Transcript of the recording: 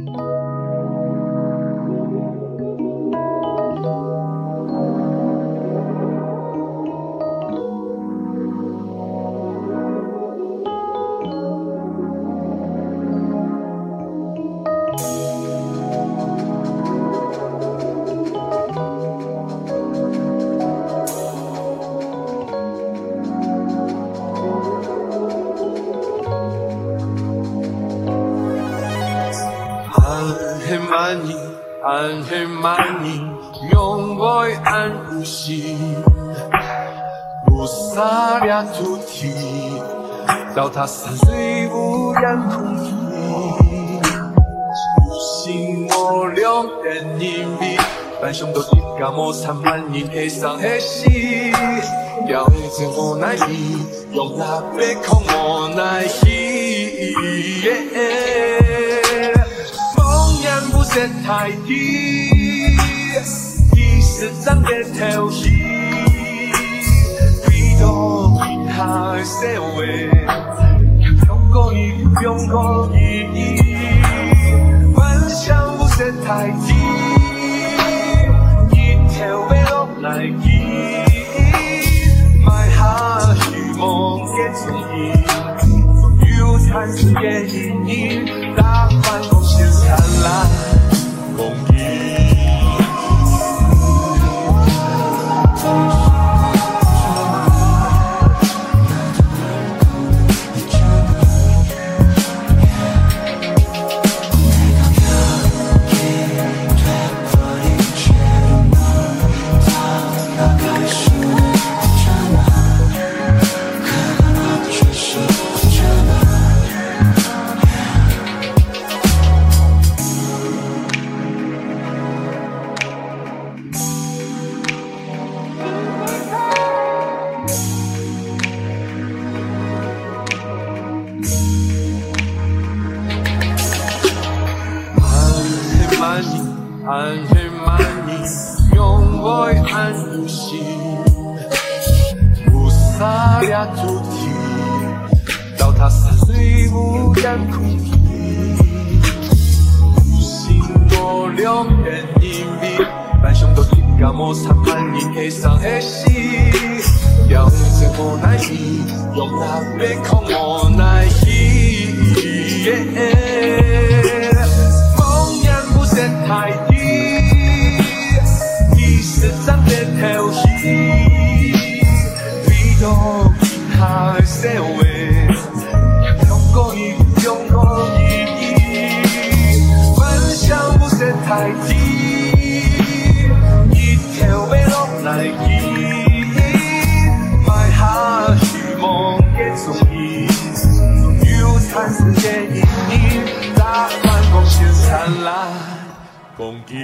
you 暗黑满盈，用爱安无心，不洒俩土地，脚踏山水无言空气，无心无量的人民，万象都一家摩擦万人的伤的心，要一直无奈意，用那悲空无奈意。在太低，地是长的头戏，比多比海社会，用过一用过一，幻想不在太低，一条被落来记，埋下虚梦的踪影，有残存的阴影，有心，无洒俩土地，脚踏山水无言空气，无心无量的人民，万象都应该摩擦万人悲伤比多比海社会，用过一用过一，幻想不设太低，一条被落来记，埋下虚梦的踪影，有残存的阴影，打翻光线灿烂风景。